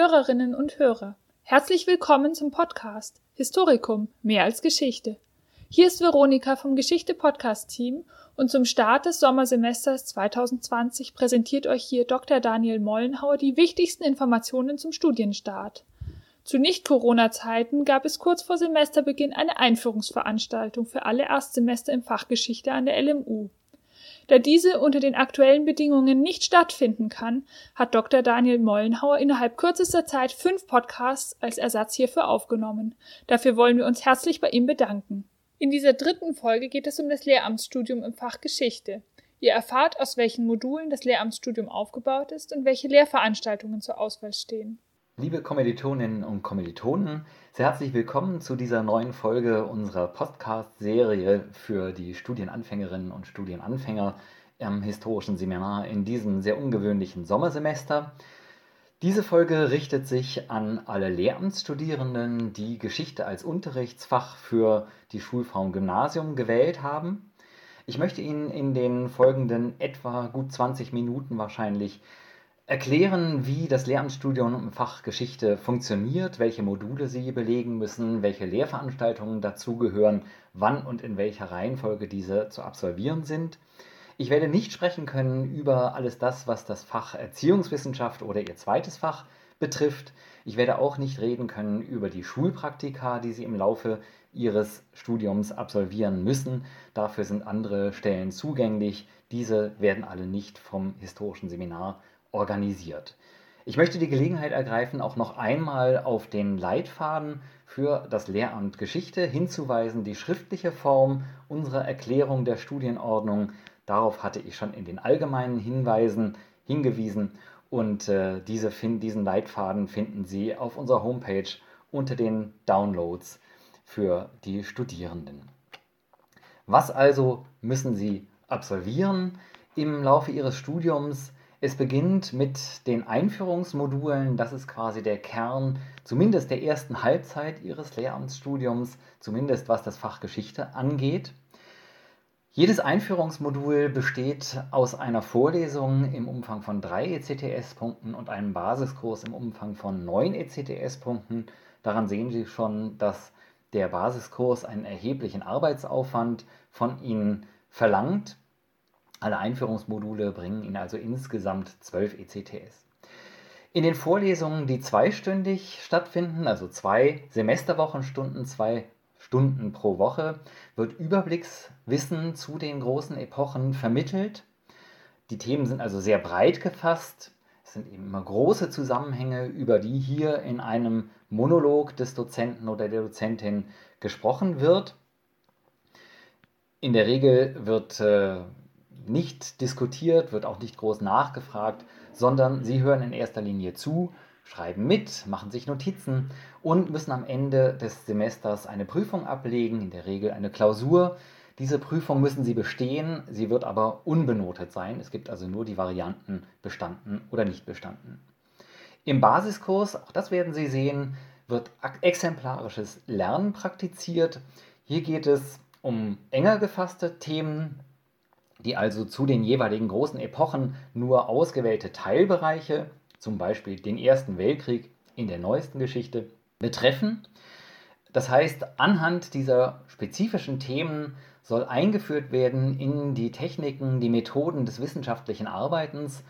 Hörerinnen und Hörer, herzlich willkommen zum Podcast Historikum mehr als Geschichte. Hier ist Veronika vom Geschichte Podcast Team und zum Start des Sommersemesters 2020 präsentiert euch hier Dr. Daniel Mollenhauer die wichtigsten Informationen zum Studienstart. Zu Nicht-Corona-Zeiten gab es kurz vor Semesterbeginn eine Einführungsveranstaltung für alle Erstsemester im Fach Geschichte an der LMU. Da diese unter den aktuellen Bedingungen nicht stattfinden kann, hat Dr. Daniel Mollenhauer innerhalb kürzester Zeit fünf Podcasts als Ersatz hierfür aufgenommen. Dafür wollen wir uns herzlich bei ihm bedanken. In dieser dritten Folge geht es um das Lehramtsstudium im Fach Geschichte. Ihr erfahrt, aus welchen Modulen das Lehramtsstudium aufgebaut ist und welche Lehrveranstaltungen zur Auswahl stehen. Liebe Kommilitoninnen und Kommilitonen, herzlich willkommen zu dieser neuen Folge unserer Podcast-Serie für die Studienanfängerinnen und Studienanfänger im historischen Seminar in diesem sehr ungewöhnlichen Sommersemester. Diese Folge richtet sich an alle Lehramtsstudierenden, die Geschichte als Unterrichtsfach für die Schulform Gymnasium gewählt haben. Ich möchte Ihnen in den folgenden etwa gut 20 Minuten wahrscheinlich erklären, wie das Lehramtsstudium im Fach Geschichte funktioniert, welche Module Sie belegen müssen, welche Lehrveranstaltungen dazugehören, wann und in welcher Reihenfolge diese zu absolvieren sind. Ich werde nicht sprechen können über alles das, was das Fach Erziehungswissenschaft oder Ihr zweites Fach betrifft. Ich werde auch nicht reden können über die Schulpraktika, die Sie im Laufe Ihres Studiums absolvieren müssen. Dafür sind andere Stellen zugänglich. Diese werden alle nicht vom historischen Seminar organisiert. Ich möchte die Gelegenheit ergreifen, auch noch einmal auf den Leitfaden für das Lehramt Geschichte hinzuweisen, die schriftliche Form unserer Erklärung der Studienordnung. Darauf hatte ich schon in den allgemeinen Hinweisen hingewiesen und äh, diese, diesen Leitfaden finden Sie auf unserer Homepage unter den Downloads für die Studierenden. Was also müssen Sie absolvieren im Laufe Ihres Studiums? Es beginnt mit den Einführungsmodulen, das ist quasi der Kern, zumindest der ersten Halbzeit Ihres Lehramtsstudiums, zumindest was das Fach Geschichte angeht. Jedes Einführungsmodul besteht aus einer Vorlesung im Umfang von drei ECTS-Punkten und einem Basiskurs im Umfang von neun ECTS-Punkten. Daran sehen Sie schon, dass der Basiskurs einen erheblichen Arbeitsaufwand von Ihnen verlangt. Alle Einführungsmodule bringen Ihnen also insgesamt 12 ECTS. In den Vorlesungen, die zweistündig stattfinden, also zwei Semesterwochenstunden, zwei Stunden pro Woche, wird Überblickswissen zu den großen Epochen vermittelt. Die Themen sind also sehr breit gefasst. Es sind eben immer große Zusammenhänge, über die hier in einem Monolog des Dozenten oder der Dozentin gesprochen wird. In der Regel wird äh, nicht diskutiert, wird auch nicht groß nachgefragt, sondern sie hören in erster Linie zu, schreiben mit, machen sich Notizen und müssen am Ende des Semesters eine Prüfung ablegen, in der Regel eine Klausur. Diese Prüfung müssen Sie bestehen, sie wird aber unbenotet sein. Es gibt also nur die Varianten bestanden oder nicht bestanden. Im Basiskurs, auch das werden Sie sehen, wird exemplarisches Lernen praktiziert. Hier geht es um enger gefasste Themen, die also zu den jeweiligen großen Epochen nur ausgewählte Teilbereiche, zum Beispiel den Ersten Weltkrieg in der neuesten Geschichte, betreffen. Das heißt, anhand dieser spezifischen Themen soll eingeführt werden in die Techniken, die Methoden des wissenschaftlichen Arbeitens.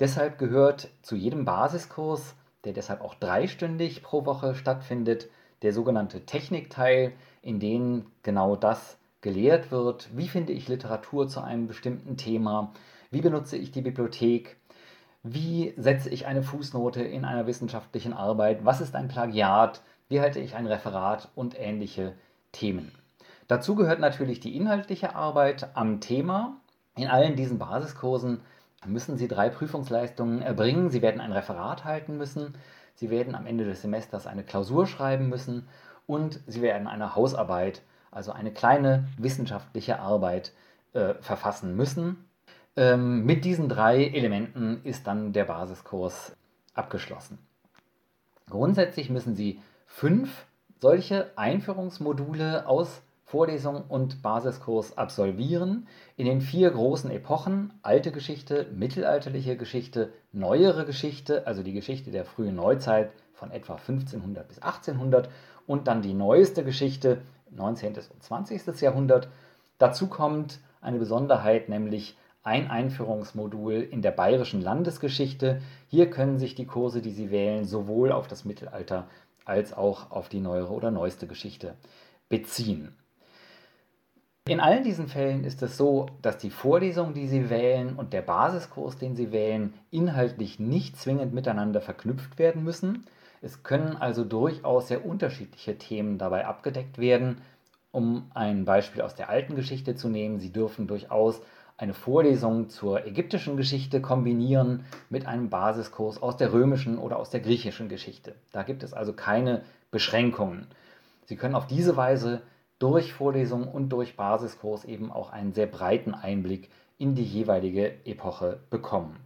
Deshalb gehört zu jedem Basiskurs, der deshalb auch dreistündig pro Woche stattfindet, der sogenannte Technikteil, in dem genau das gelehrt wird, wie finde ich Literatur zu einem bestimmten Thema, wie benutze ich die Bibliothek, wie setze ich eine Fußnote in einer wissenschaftlichen Arbeit, was ist ein Plagiat, wie halte ich ein Referat und ähnliche Themen. Dazu gehört natürlich die inhaltliche Arbeit am Thema. In allen diesen Basiskursen müssen Sie drei Prüfungsleistungen erbringen. Sie werden ein Referat halten müssen, Sie werden am Ende des Semesters eine Klausur schreiben müssen und Sie werden eine Hausarbeit also eine kleine wissenschaftliche Arbeit äh, verfassen müssen. Ähm, mit diesen drei Elementen ist dann der Basiskurs abgeschlossen. Grundsätzlich müssen Sie fünf solche Einführungsmodule aus Vorlesung und Basiskurs absolvieren in den vier großen Epochen alte Geschichte, mittelalterliche Geschichte, neuere Geschichte, also die Geschichte der frühen Neuzeit von etwa 1500 bis 1800 und dann die neueste Geschichte 19. und 20. Jahrhundert. Dazu kommt eine Besonderheit, nämlich ein Einführungsmodul in der bayerischen Landesgeschichte. Hier können sich die Kurse, die Sie wählen, sowohl auf das Mittelalter als auch auf die neuere oder neueste Geschichte beziehen. In allen diesen Fällen ist es so, dass die Vorlesung, die Sie wählen und der Basiskurs, den Sie wählen, inhaltlich nicht zwingend miteinander verknüpft werden müssen. Es können also durchaus sehr unterschiedliche Themen dabei abgedeckt werden. Um ein Beispiel aus der alten Geschichte zu nehmen, Sie dürfen durchaus eine Vorlesung zur ägyptischen Geschichte kombinieren mit einem Basiskurs aus der römischen oder aus der griechischen Geschichte. Da gibt es also keine Beschränkungen. Sie können auf diese Weise durch Vorlesung und durch Basiskurs eben auch einen sehr breiten Einblick in die jeweilige Epoche bekommen.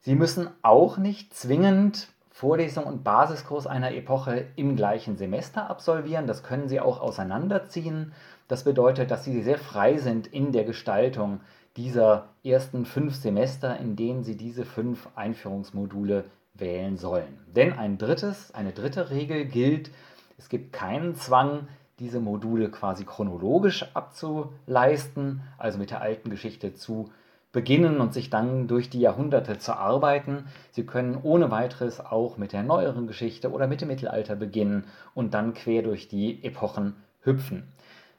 Sie müssen auch nicht zwingend Vorlesung und Basiskurs einer Epoche im gleichen Semester absolvieren. Das können Sie auch auseinanderziehen. Das bedeutet, dass Sie sehr frei sind in der Gestaltung dieser ersten fünf Semester, in denen Sie diese fünf Einführungsmodule wählen sollen. Denn ein drittes, eine dritte Regel gilt, es gibt keinen Zwang, diese Module quasi chronologisch abzuleisten, also mit der alten Geschichte zu beginnen und sich dann durch die Jahrhunderte zu arbeiten. Sie können ohne weiteres auch mit der neueren Geschichte oder mit dem Mittelalter beginnen und dann quer durch die Epochen hüpfen.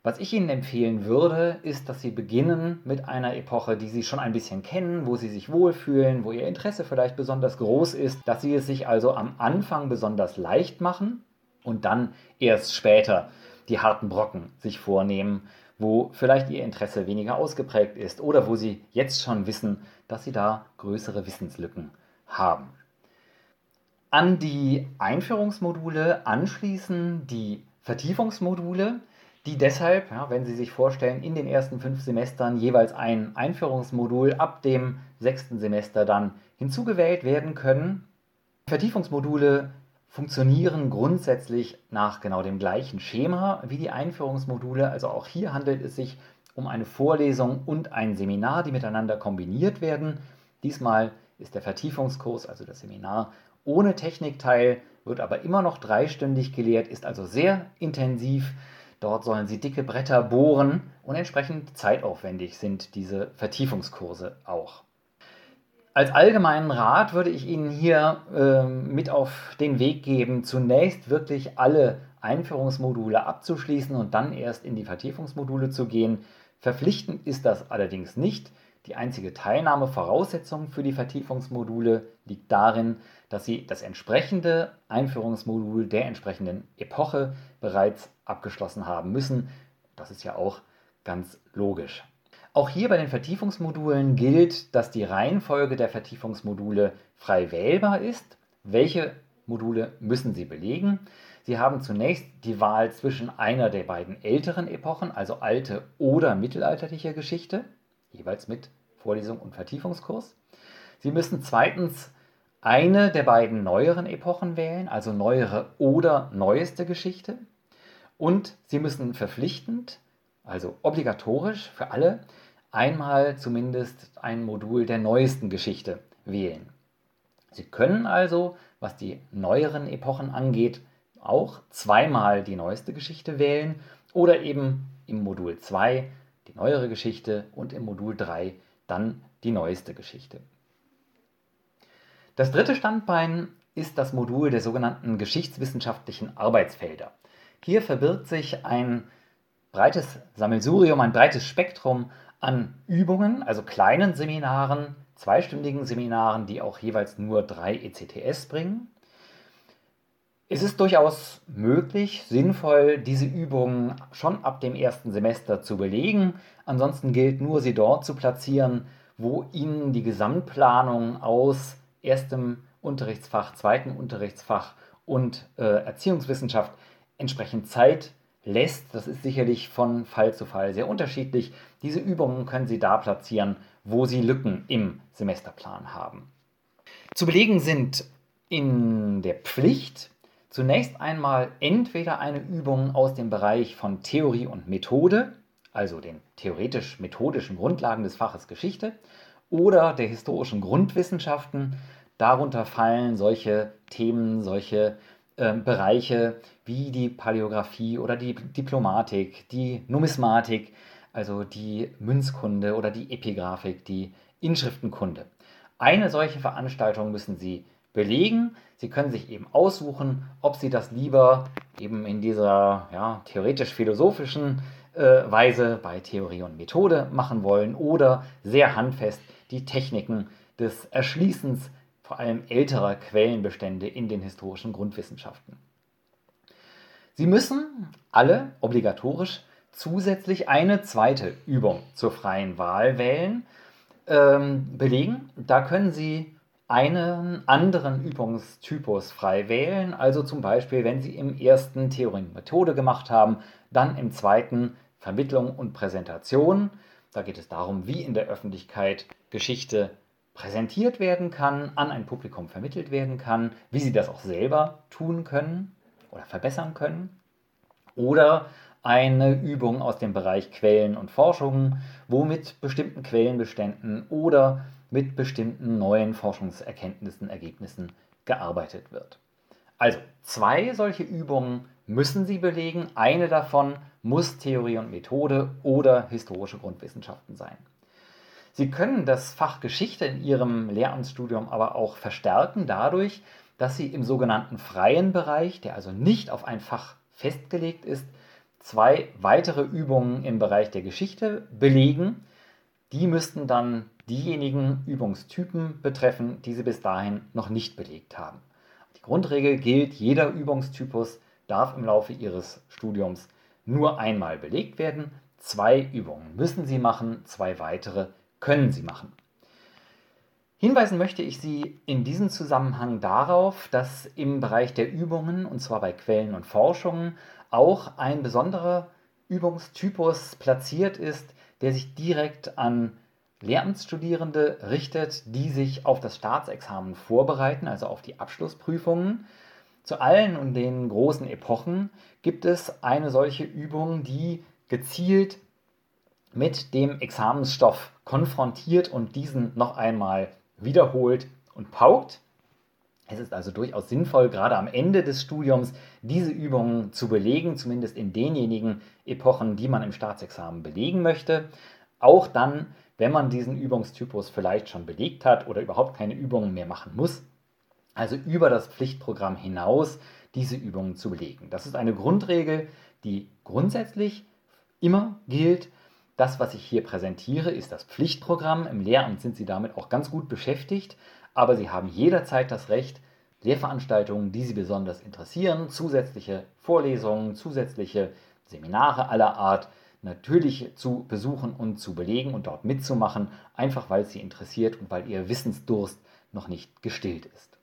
Was ich Ihnen empfehlen würde, ist, dass Sie beginnen mit einer Epoche, die Sie schon ein bisschen kennen, wo Sie sich wohlfühlen, wo Ihr Interesse vielleicht besonders groß ist, dass Sie es sich also am Anfang besonders leicht machen und dann erst später die harten Brocken sich vornehmen, wo vielleicht ihr Interesse weniger ausgeprägt ist oder wo sie jetzt schon wissen, dass sie da größere Wissenslücken haben. An die Einführungsmodule anschließen die Vertiefungsmodule, die deshalb, ja, wenn Sie sich vorstellen, in den ersten fünf Semestern jeweils ein Einführungsmodul ab dem sechsten Semester dann hinzugewählt werden können. Vertiefungsmodule funktionieren grundsätzlich nach genau dem gleichen Schema wie die Einführungsmodule. Also auch hier handelt es sich um eine Vorlesung und ein Seminar, die miteinander kombiniert werden. Diesmal ist der Vertiefungskurs, also das Seminar, ohne Technikteil, wird aber immer noch dreistündig gelehrt, ist also sehr intensiv. Dort sollen Sie dicke Bretter bohren und entsprechend zeitaufwendig sind diese Vertiefungskurse auch. Als allgemeinen Rat würde ich Ihnen hier äh, mit auf den Weg geben, zunächst wirklich alle Einführungsmodule abzuschließen und dann erst in die Vertiefungsmodule zu gehen. Verpflichtend ist das allerdings nicht. Die einzige Teilnahmevoraussetzung für die Vertiefungsmodule liegt darin, dass Sie das entsprechende Einführungsmodul der entsprechenden Epoche bereits abgeschlossen haben müssen. Das ist ja auch ganz logisch. Auch hier bei den Vertiefungsmodulen gilt, dass die Reihenfolge der Vertiefungsmodule frei wählbar ist. Welche Module müssen Sie belegen? Sie haben zunächst die Wahl zwischen einer der beiden älteren Epochen, also alte oder mittelalterliche Geschichte, jeweils mit Vorlesung und Vertiefungskurs. Sie müssen zweitens eine der beiden neueren Epochen wählen, also neuere oder neueste Geschichte. Und Sie müssen verpflichtend, also obligatorisch für alle, einmal zumindest ein Modul der neuesten Geschichte wählen. Sie können also, was die neueren Epochen angeht, auch zweimal die neueste Geschichte wählen oder eben im Modul 2 die neuere Geschichte und im Modul 3 dann die neueste Geschichte. Das dritte Standbein ist das Modul der sogenannten geschichtswissenschaftlichen Arbeitsfelder. Hier verbirgt sich ein breites Sammelsurium, ein breites Spektrum an Übungen, also kleinen Seminaren, zweistündigen Seminaren, die auch jeweils nur drei ECTS bringen. Es ist durchaus möglich, sinnvoll, diese Übungen schon ab dem ersten Semester zu belegen. Ansonsten gilt nur, sie dort zu platzieren, wo Ihnen die Gesamtplanung aus erstem Unterrichtsfach, zweiten Unterrichtsfach und äh, Erziehungswissenschaft entsprechend Zeit lässt. Das ist sicherlich von Fall zu Fall sehr unterschiedlich. Diese Übungen können Sie da platzieren, wo Sie Lücken im Semesterplan haben. Zu belegen sind in der Pflicht Zunächst einmal entweder eine Übung aus dem Bereich von Theorie und Methode, also den theoretisch-methodischen Grundlagen des Faches Geschichte, oder der historischen Grundwissenschaften. Darunter fallen solche Themen, solche äh, Bereiche wie die Paläographie oder die Diplomatik, die Numismatik, also die Münzkunde oder die Epigraphik, die Inschriftenkunde. Eine solche Veranstaltung müssen Sie belegen. Sie können sich eben aussuchen, ob Sie das lieber eben in dieser ja, theoretisch-philosophischen äh, Weise bei Theorie und Methode machen wollen oder sehr handfest die Techniken des Erschließens vor allem älterer Quellenbestände in den historischen Grundwissenschaften. Sie müssen alle obligatorisch zusätzlich eine zweite Übung zur freien Wahl wählen, ähm, belegen. Da können Sie einen anderen Übungstypus frei wählen. Also zum Beispiel, wenn Sie im ersten Theorie Methode gemacht haben, dann im zweiten Vermittlung und Präsentation. Da geht es darum, wie in der Öffentlichkeit Geschichte präsentiert werden kann, an ein Publikum vermittelt werden kann, wie Sie das auch selber tun können oder verbessern können. Oder eine Übung aus dem Bereich Quellen und Forschungen, wo mit bestimmten Quellenbeständen oder mit bestimmten neuen Forschungserkenntnissen, Ergebnissen gearbeitet wird. Also zwei solche Übungen müssen Sie belegen. Eine davon muss Theorie und Methode oder historische Grundwissenschaften sein. Sie können das Fach Geschichte in Ihrem Lehramtsstudium aber auch verstärken dadurch, dass Sie im sogenannten freien Bereich, der also nicht auf ein Fach festgelegt ist, zwei weitere Übungen im Bereich der Geschichte belegen. Die müssten dann diejenigen Übungstypen betreffen, die Sie bis dahin noch nicht belegt haben. Die Grundregel gilt, jeder Übungstypus darf im Laufe Ihres Studiums nur einmal belegt werden. Zwei Übungen müssen Sie machen, zwei weitere können Sie machen. Hinweisen möchte ich Sie in diesem Zusammenhang darauf, dass im Bereich der Übungen, und zwar bei Quellen und Forschungen, auch ein besonderer Übungstypus platziert ist, der sich direkt an Lehramtsstudierende richtet, die sich auf das Staatsexamen vorbereiten, also auf die Abschlussprüfungen. Zu allen und den großen Epochen gibt es eine solche Übung, die gezielt mit dem Examensstoff konfrontiert und diesen noch einmal wiederholt und paukt. Es ist also durchaus sinnvoll, gerade am Ende des Studiums diese Übungen zu belegen, zumindest in denjenigen Epochen, die man im Staatsexamen belegen möchte. Auch dann, wenn man diesen Übungstypus vielleicht schon belegt hat oder überhaupt keine Übungen mehr machen muss. Also über das Pflichtprogramm hinaus diese Übungen zu belegen. Das ist eine Grundregel, die grundsätzlich immer gilt. Das, was ich hier präsentiere, ist das Pflichtprogramm. Im Lehramt sind Sie damit auch ganz gut beschäftigt, aber Sie haben jederzeit das Recht, Lehrveranstaltungen, die Sie besonders interessieren, zusätzliche Vorlesungen, zusätzliche Seminare aller Art natürlich zu besuchen und zu belegen und dort mitzumachen, einfach weil es Sie interessiert und weil Ihr Wissensdurst noch nicht gestillt ist.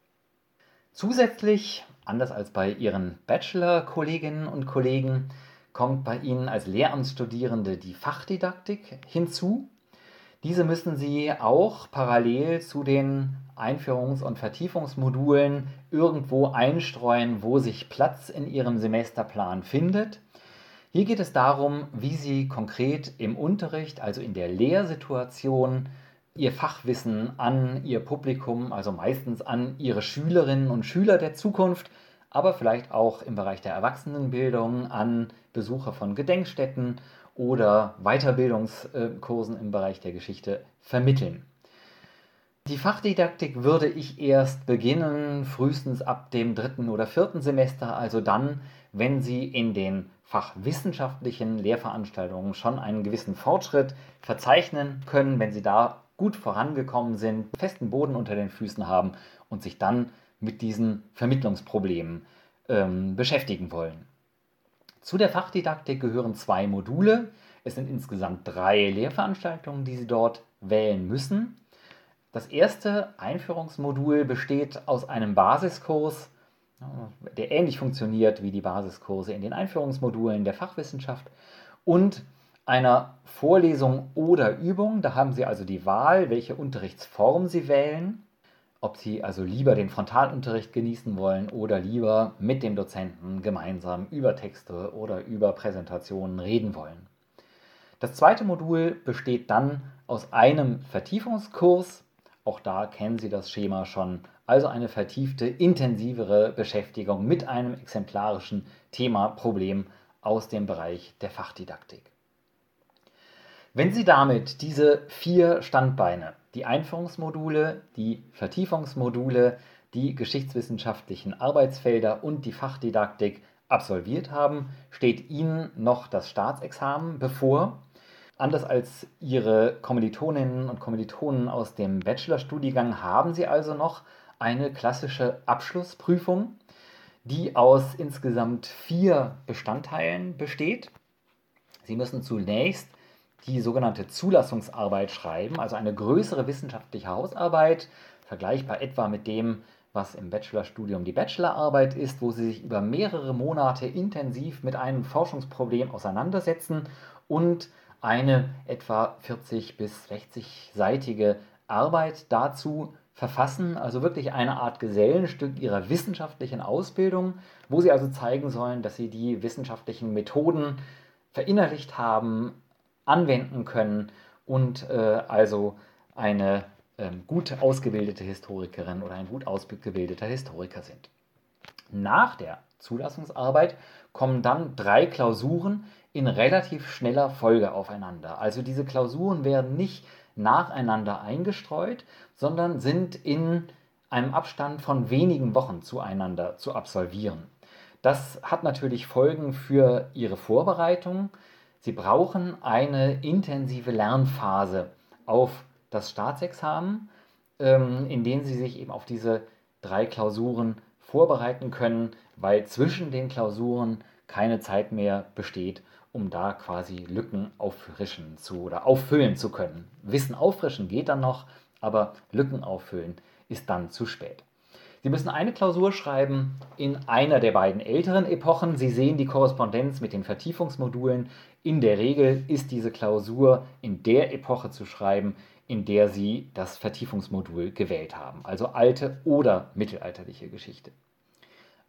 Zusätzlich, anders als bei Ihren Bachelor-Kolleginnen und Kollegen, kommt bei Ihnen als Lehramtsstudierende die Fachdidaktik hinzu. Diese müssen Sie auch parallel zu den Einführungs- und Vertiefungsmodulen irgendwo einstreuen, wo sich Platz in Ihrem Semesterplan findet. Hier geht es darum, wie Sie konkret im Unterricht, also in der Lehrsituation, Ihr Fachwissen an Ihr Publikum, also meistens an Ihre Schülerinnen und Schüler der Zukunft, aber vielleicht auch im Bereich der Erwachsenenbildung an Besucher von Gedenkstätten oder Weiterbildungskursen im Bereich der Geschichte vermitteln. Die Fachdidaktik würde ich erst beginnen, frühestens ab dem dritten oder vierten Semester, also dann, wenn Sie in den fachwissenschaftlichen Lehrveranstaltungen schon einen gewissen Fortschritt verzeichnen können, wenn Sie da gut vorangekommen sind, festen Boden unter den Füßen haben und sich dann mit diesen Vermittlungsproblemen ähm, beschäftigen wollen. Zu der Fachdidaktik gehören zwei Module. Es sind insgesamt drei Lehrveranstaltungen, die Sie dort wählen müssen. Das erste Einführungsmodul besteht aus einem Basiskurs, der ähnlich funktioniert wie die Basiskurse in den Einführungsmodulen der Fachwissenschaft und einer Vorlesung oder Übung. Da haben Sie also die Wahl, welche Unterrichtsform Sie wählen. Ob sie also lieber den Frontalunterricht genießen wollen oder lieber mit dem Dozenten gemeinsam über Texte oder über Präsentationen reden wollen. Das zweite Modul besteht dann aus einem Vertiefungskurs. Auch da kennen Sie das Schema schon. Also eine vertiefte, intensivere Beschäftigung mit einem exemplarischen Thema, Problem aus dem Bereich der Fachdidaktik. Wenn Sie damit diese vier Standbeine, die Einführungsmodule, die Vertiefungsmodule, die geschichtswissenschaftlichen Arbeitsfelder und die Fachdidaktik absolviert haben, steht Ihnen noch das Staatsexamen bevor. Anders als Ihre Kommilitoninnen und Kommilitonen aus dem Bachelorstudiengang haben Sie also noch eine klassische Abschlussprüfung, die aus insgesamt vier Bestandteilen besteht. Sie müssen zunächst die sogenannte Zulassungsarbeit schreiben, also eine größere wissenschaftliche Hausarbeit, vergleichbar etwa mit dem, was im Bachelorstudium die Bachelorarbeit ist, wo Sie sich über mehrere Monate intensiv mit einem Forschungsproblem auseinandersetzen und eine etwa 40 bis 60-seitige Arbeit dazu verfassen, also wirklich eine Art Gesellenstück ihrer wissenschaftlichen Ausbildung, wo sie also zeigen sollen, dass sie die wissenschaftlichen Methoden verinnerlicht haben, anwenden können und äh, also eine ähm, gut ausgebildete Historikerin oder ein gut ausgebildeter Historiker sind. Nach der Zulassungsarbeit kommen dann drei Klausuren in relativ schneller Folge aufeinander. Also diese Klausuren werden nicht nacheinander eingestreut, sondern sind in einem Abstand von wenigen Wochen zueinander zu absolvieren. Das hat natürlich Folgen für Ihre Vorbereitung, Sie brauchen eine intensive Lernphase auf das Staatsexamen, ähm, in denen Sie sich eben auf diese drei Klausuren vorbereiten können, weil zwischen den Klausuren keine Zeit mehr besteht, um da quasi Lücken auffrischen zu oder auffüllen zu können. Wissen auffrischen geht dann noch, aber Lücken auffüllen ist dann zu spät. Sie müssen eine Klausur schreiben in einer der beiden älteren Epochen. Sie sehen die Korrespondenz mit den Vertiefungsmodulen. In der Regel ist diese Klausur in der Epoche zu schreiben, in der Sie das Vertiefungsmodul gewählt haben, also alte oder mittelalterliche Geschichte.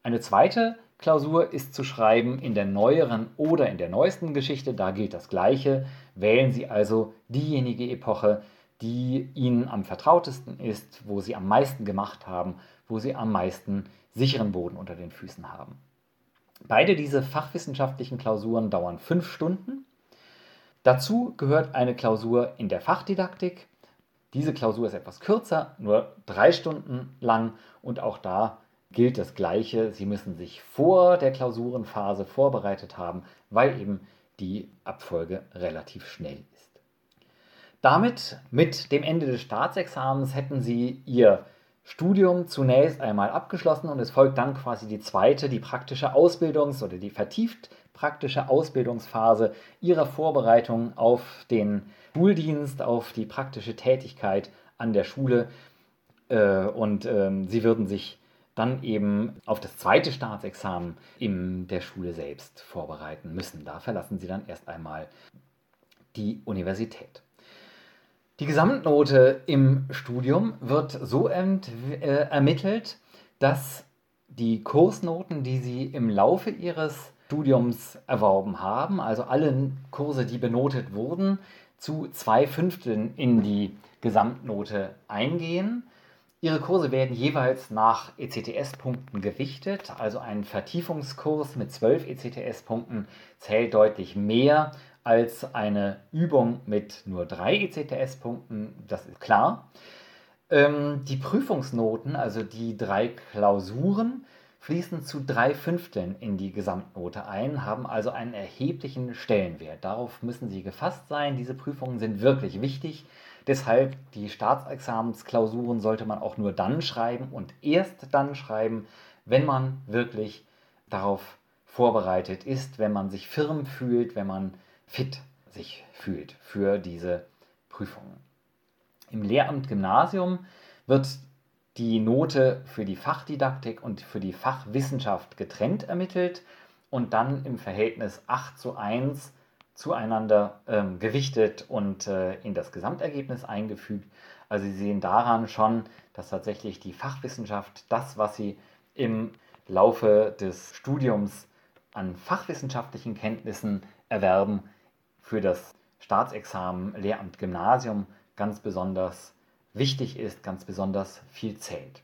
Eine zweite Klausur ist zu schreiben in der neueren oder in der neuesten Geschichte. Da gilt das Gleiche. Wählen Sie also diejenige Epoche, die Ihnen am vertrautesten ist, wo Sie am meisten gemacht haben wo sie am meisten sicheren Boden unter den Füßen haben. Beide diese fachwissenschaftlichen Klausuren dauern fünf Stunden. Dazu gehört eine Klausur in der Fachdidaktik. Diese Klausur ist etwas kürzer, nur drei Stunden lang und auch da gilt das Gleiche. Sie müssen sich vor der Klausurenphase vorbereitet haben, weil eben die Abfolge relativ schnell ist. Damit, mit dem Ende des Staatsexamens, hätten Sie Ihr Studium zunächst einmal abgeschlossen und es folgt dann quasi die zweite, die praktische Ausbildungs- oder die vertieft praktische Ausbildungsphase ihrer Vorbereitung auf den Schuldienst, auf die praktische Tätigkeit an der Schule. Äh, und ähm, sie würden sich dann eben auf das zweite Staatsexamen in der Schule selbst vorbereiten müssen. Da verlassen sie dann erst einmal die Universität. Die Gesamtnote im Studium wird so ent, äh, ermittelt, dass die Kursnoten, die Sie im Laufe Ihres Studiums erworben haben, also alle Kurse, die benotet wurden, zu zwei Fünfteln in die Gesamtnote eingehen. Ihre Kurse werden jeweils nach ECTS-Punkten gewichtet, also ein Vertiefungskurs mit 12 ECTS-Punkten zählt deutlich mehr als eine Übung mit nur drei ECTS-Punkten, das ist klar. Ähm, die Prüfungsnoten, also die drei Klausuren, fließen zu drei Fünfteln in die Gesamtnote ein, haben also einen erheblichen Stellenwert. Darauf müssen Sie gefasst sein. Diese Prüfungen sind wirklich wichtig. Deshalb die Staatsexamensklausuren sollte man auch nur dann schreiben und erst dann schreiben, wenn man wirklich darauf vorbereitet ist, wenn man sich firm fühlt, wenn man fit sich fühlt für diese Prüfungen. Im Lehramt Gymnasium wird die Note für die Fachdidaktik und für die Fachwissenschaft getrennt ermittelt und dann im Verhältnis 8 zu 1 zueinander ähm, gewichtet und äh, in das Gesamtergebnis eingefügt. Also Sie sehen daran schon, dass tatsächlich die Fachwissenschaft das, was Sie im Laufe des Studiums an fachwissenschaftlichen Kenntnissen erwerben, für das Staatsexamen Lehramt Gymnasium ganz besonders wichtig ist, ganz besonders viel zählt.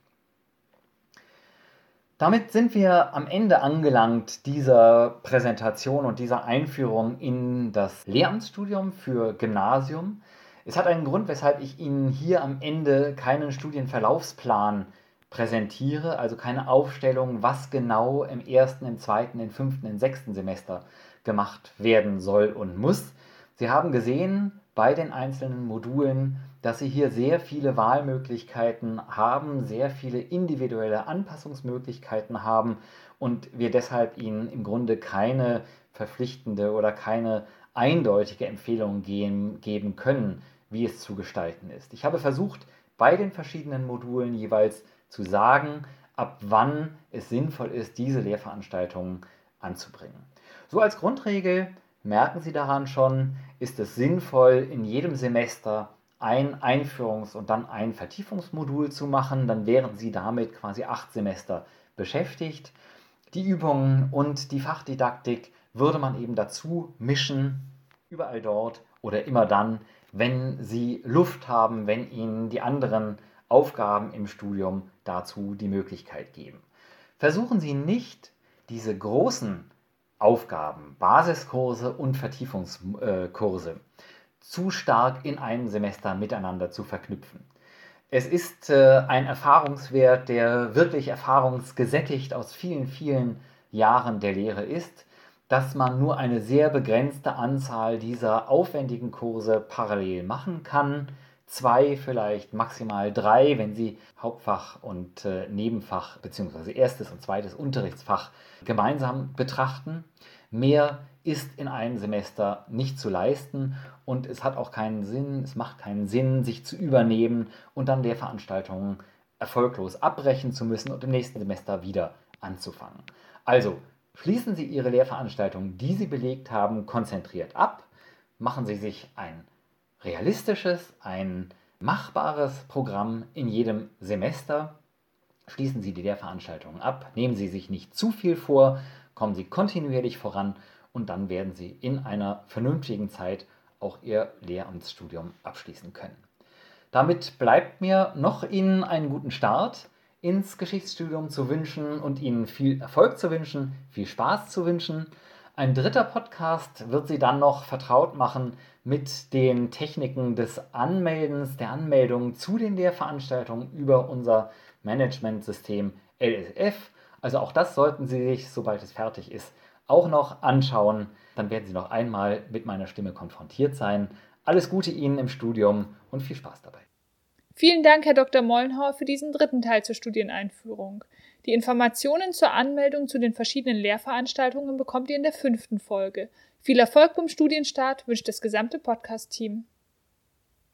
Damit sind wir am Ende angelangt dieser Präsentation und dieser Einführung in das Lehramtsstudium für Gymnasium. Es hat einen Grund, weshalb ich Ihnen hier am Ende keinen Studienverlaufsplan präsentiere, also keine Aufstellung, was genau im ersten, im zweiten, im fünften, im sechsten Semester gemacht werden soll und muss. Sie haben gesehen bei den einzelnen Modulen, dass Sie hier sehr viele Wahlmöglichkeiten haben, sehr viele individuelle Anpassungsmöglichkeiten haben und wir deshalb Ihnen im Grunde keine verpflichtende oder keine eindeutige Empfehlung geben, geben können, wie es zu gestalten ist. Ich habe versucht, bei den verschiedenen Modulen jeweils zu sagen, ab wann es sinnvoll ist, diese Lehrveranstaltungen anzubringen. So als Grundregel merken Sie daran schon, ist es sinnvoll, in jedem Semester ein Einführungs- und dann ein Vertiefungsmodul zu machen. Dann wären Sie damit quasi acht Semester beschäftigt. Die Übungen und die Fachdidaktik würde man eben dazu mischen, überall dort oder immer dann, wenn Sie Luft haben, wenn Ihnen die anderen Aufgaben im Studium dazu die Möglichkeit geben. Versuchen Sie nicht, diese großen Aufgaben, Basiskurse und Vertiefungskurse zu stark in einem Semester miteinander zu verknüpfen. Es ist äh, ein Erfahrungswert, der wirklich erfahrungsgesättigt aus vielen, vielen Jahren der Lehre ist, dass man nur eine sehr begrenzte Anzahl dieser aufwendigen Kurse parallel machen kann zwei, vielleicht maximal drei, wenn Sie Hauptfach und äh, Nebenfach bzw. erstes und zweites Unterrichtsfach gemeinsam betrachten. Mehr ist in einem Semester nicht zu leisten und es hat auch keinen Sinn, es macht keinen Sinn, sich zu übernehmen und dann Lehrveranstaltungen erfolglos abbrechen zu müssen und im nächsten Semester wieder anzufangen. Also schließen Sie Ihre Lehrveranstaltungen, die Sie belegt haben, konzentriert ab, machen Sie sich ein realistisches, ein machbares Programm in jedem Semester. Schließen Sie die Lehrveranstaltungen ab, nehmen Sie sich nicht zu viel vor, kommen Sie kontinuierlich voran und dann werden Sie in einer vernünftigen Zeit auch Ihr Lehramtsstudium abschließen können. Damit bleibt mir noch Ihnen einen guten Start ins Geschichtsstudium zu wünschen und Ihnen viel Erfolg zu wünschen, viel Spaß zu wünschen. Ein dritter Podcast wird Sie dann noch vertraut machen mit den Techniken des Anmeldens, der Anmeldung zu den Lehrveranstaltungen über unser Managementsystem LSF. Also auch das sollten Sie sich, sobald es fertig ist, auch noch anschauen. Dann werden Sie noch einmal mit meiner Stimme konfrontiert sein. Alles Gute Ihnen im Studium und viel Spaß dabei. Vielen Dank, Herr Dr. Mollenhauer, für diesen dritten Teil zur Studieneinführung. Die Informationen zur Anmeldung zu den verschiedenen Lehrveranstaltungen bekommt ihr in der fünften Folge. Viel Erfolg beim Studienstart wünscht das gesamte Podcast-Team.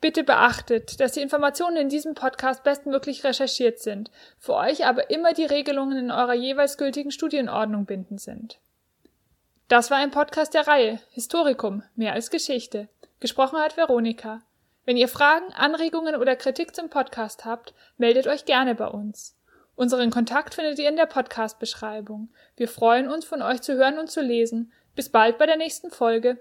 Bitte beachtet, dass die Informationen in diesem Podcast bestmöglich recherchiert sind, für euch aber immer die Regelungen in eurer jeweils gültigen Studienordnung bindend sind. Das war ein Podcast der Reihe Historikum, mehr als Geschichte. Gesprochen hat Veronika. Wenn ihr Fragen, Anregungen oder Kritik zum Podcast habt, meldet euch gerne bei uns. Unseren Kontakt findet ihr in der Podcast-Beschreibung. Wir freuen uns, von euch zu hören und zu lesen. Bis bald bei der nächsten Folge.